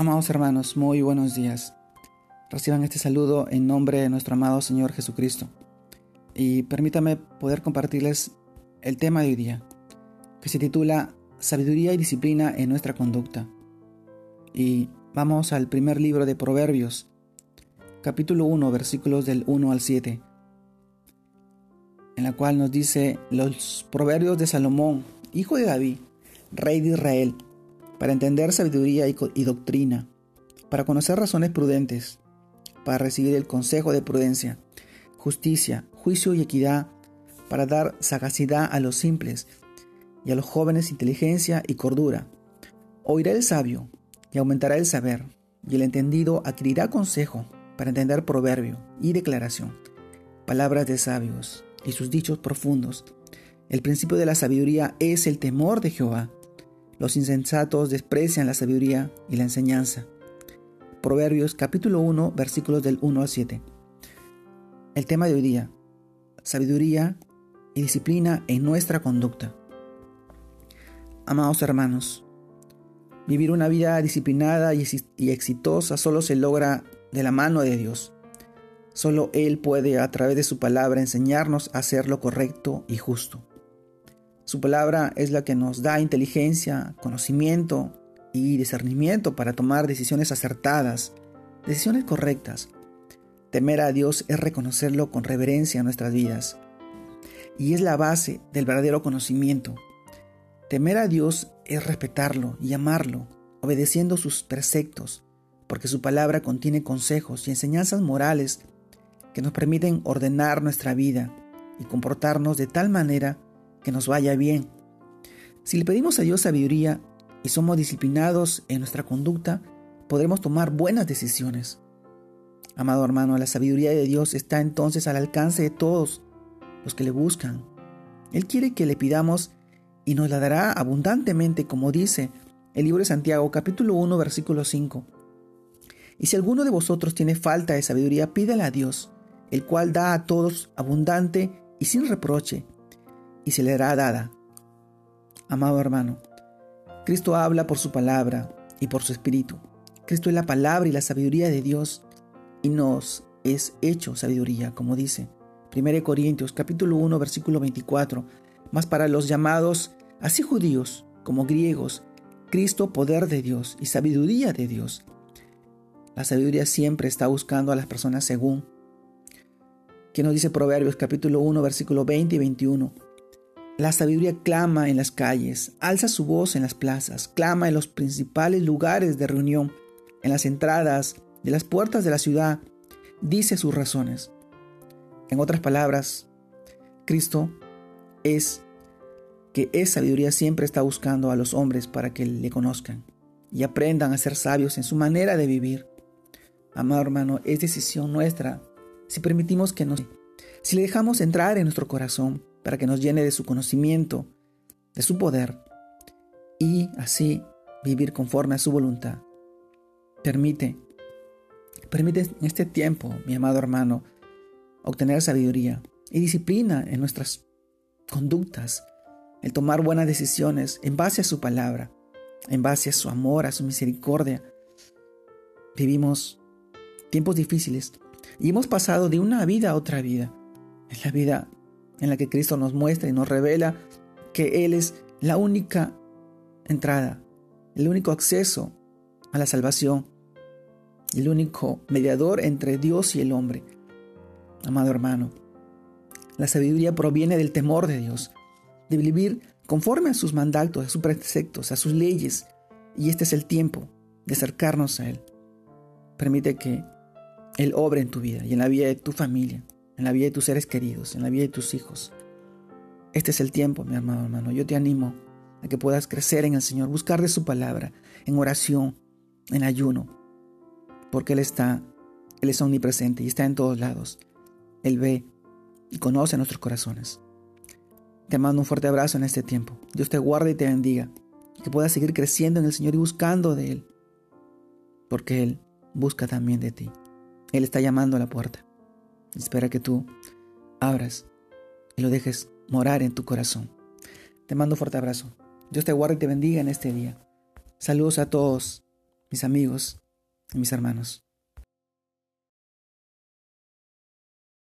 Amados hermanos, muy buenos días. Reciban este saludo en nombre de nuestro amado Señor Jesucristo. Y permítame poder compartirles el tema de hoy día, que se titula Sabiduría y disciplina en nuestra conducta. Y vamos al primer libro de Proverbios, capítulo 1, versículos del 1 al 7, en la cual nos dice los proverbios de Salomón, hijo de David, rey de Israel, para entender sabiduría y, doctrina, para conocer razones prudentes, para recibir el consejo de prudencia, justicia, juicio y equidad, para dar sagacidad a los simples y a los jóvenes inteligencia y cordura. Oirá el sabio y aumentará el saber, y el entendido adquirirá consejo para entender proverbio y declaración, palabras de sabios y sus dichos profundos. El principio de la sabiduría es el temor de Jehová los insensatos desprecian la sabiduría y la enseñanza. Proverbios capítulo 1 versículos del 1 al 7. El tema de hoy día, sabiduría y disciplina en nuestra conducta. Amados hermanos, vivir una vida disciplinada y exitosa solo se logra de la mano de Dios. Solo Él puede a través de su palabra enseñarnos a hacer lo correcto y justo. Su palabra es la que nos da inteligencia, conocimiento y discernimiento para tomar decisiones acertadas, decisiones correctas. Temer a Dios es reconocerlo con reverencia en nuestras vidas y es la base del verdadero conocimiento. Temer a Dios es respetarlo y amarlo, obedeciendo sus preceptos, porque su palabra contiene consejos y enseñanzas morales que nos permiten ordenar nuestra vida y comportarnos de tal manera que nos vaya bien. Si le pedimos a Dios sabiduría y somos disciplinados en nuestra conducta, podremos tomar buenas decisiones. Amado hermano, la sabiduría de Dios está entonces al alcance de todos los que le buscan. Él quiere que le pidamos y nos la dará abundantemente, como dice el libro de Santiago capítulo 1 versículo 5. Y si alguno de vosotros tiene falta de sabiduría, pídala a Dios, el cual da a todos abundante y sin reproche, y se le hará dada. Amado hermano, Cristo habla por su palabra y por su espíritu. Cristo es la palabra y la sabiduría de Dios y nos es hecho sabiduría, como dice 1 Corintios capítulo 1 versículo 24, más para los llamados, así judíos como griegos, Cristo poder de Dios y sabiduría de Dios. La sabiduría siempre está buscando a las personas según. que nos dice Proverbios capítulo 1 versículo 20 y 21? La sabiduría clama en las calles, alza su voz en las plazas, clama en los principales lugares de reunión, en las entradas de las puertas de la ciudad, dice sus razones. En otras palabras, Cristo es que es sabiduría siempre está buscando a los hombres para que le conozcan y aprendan a ser sabios en su manera de vivir. Amado hermano, es decisión nuestra si permitimos que nos... Si le dejamos entrar en nuestro corazón, para que nos llene de su conocimiento, de su poder, y así vivir conforme a su voluntad. Permite, permite en este tiempo, mi amado hermano, obtener sabiduría y disciplina en nuestras conductas, el tomar buenas decisiones en base a su palabra, en base a su amor, a su misericordia. Vivimos tiempos difíciles y hemos pasado de una vida a otra vida. En la vida en la que Cristo nos muestra y nos revela que Él es la única entrada, el único acceso a la salvación, el único mediador entre Dios y el hombre. Amado hermano, la sabiduría proviene del temor de Dios, de vivir conforme a sus mandatos, a sus preceptos, a sus leyes, y este es el tiempo de acercarnos a Él. Permite que Él obre en tu vida y en la vida de tu familia en la vida de tus seres queridos, en la vida de tus hijos. Este es el tiempo, mi amado hermano. Yo te animo a que puedas crecer en el Señor, buscar de su palabra, en oración, en ayuno, porque Él está, Él es omnipresente y está en todos lados. Él ve y conoce nuestros corazones. Te mando un fuerte abrazo en este tiempo. Dios te guarde y te bendiga. Que puedas seguir creciendo en el Señor y buscando de Él. Porque Él busca también de ti. Él está llamando a la puerta. Espera que tú abras y lo dejes morar en tu corazón. Te mando un fuerte abrazo. Dios te guarde y te bendiga en este día. Saludos a todos mis amigos y mis hermanos.